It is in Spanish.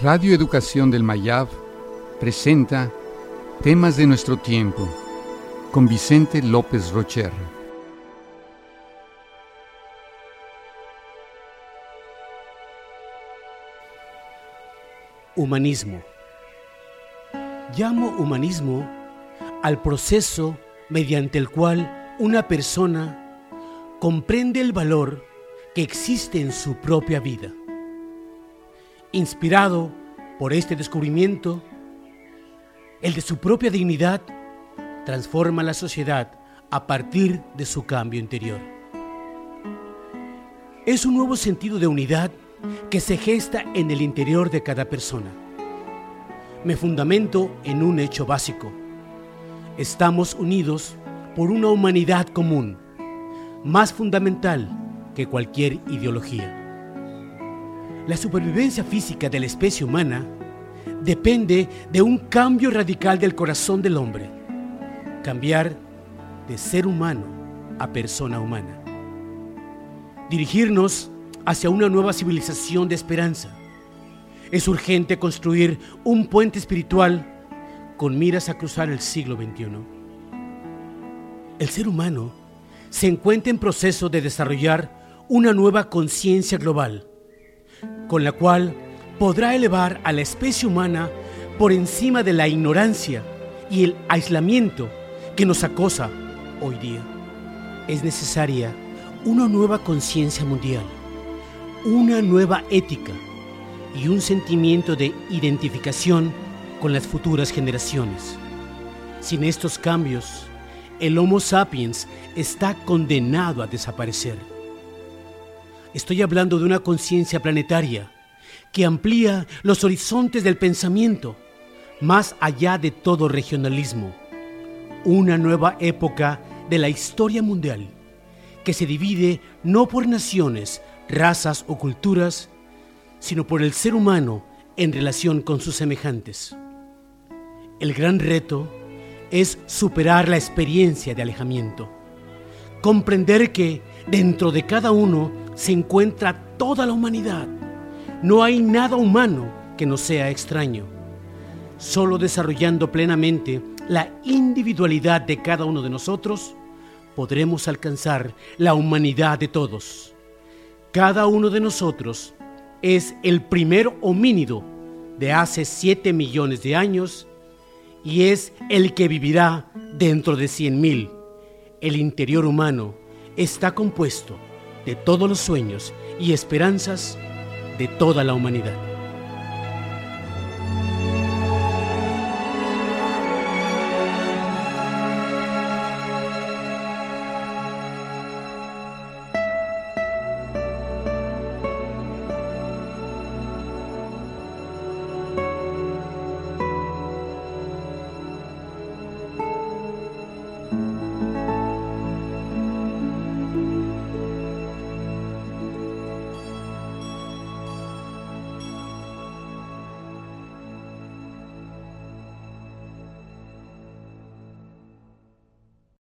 Radio Educación del Mayab presenta Temas de nuestro tiempo con Vicente López Rocher. Humanismo. Llamo humanismo al proceso mediante el cual una persona comprende el valor que existe en su propia vida Inspirado por este descubrimiento, el de su propia dignidad transforma la sociedad a partir de su cambio interior. Es un nuevo sentido de unidad que se gesta en el interior de cada persona. Me fundamento en un hecho básico. Estamos unidos por una humanidad común, más fundamental que cualquier ideología. La supervivencia física de la especie humana depende de un cambio radical del corazón del hombre. Cambiar de ser humano a persona humana. Dirigirnos hacia una nueva civilización de esperanza. Es urgente construir un puente espiritual con miras a cruzar el siglo XXI. El ser humano se encuentra en proceso de desarrollar una nueva conciencia global con la cual podrá elevar a la especie humana por encima de la ignorancia y el aislamiento que nos acosa hoy día. Es necesaria una nueva conciencia mundial, una nueva ética y un sentimiento de identificación con las futuras generaciones. Sin estos cambios, el Homo sapiens está condenado a desaparecer. Estoy hablando de una conciencia planetaria que amplía los horizontes del pensamiento más allá de todo regionalismo. Una nueva época de la historia mundial que se divide no por naciones, razas o culturas, sino por el ser humano en relación con sus semejantes. El gran reto es superar la experiencia de alejamiento, comprender que dentro de cada uno se encuentra toda la humanidad. No hay nada humano que no sea extraño. Solo desarrollando plenamente la individualidad de cada uno de nosotros, podremos alcanzar la humanidad de todos. Cada uno de nosotros es el primer homínido de hace siete millones de años y es el que vivirá dentro de cien mil. El interior humano está compuesto de todos los sueños y esperanzas de toda la humanidad.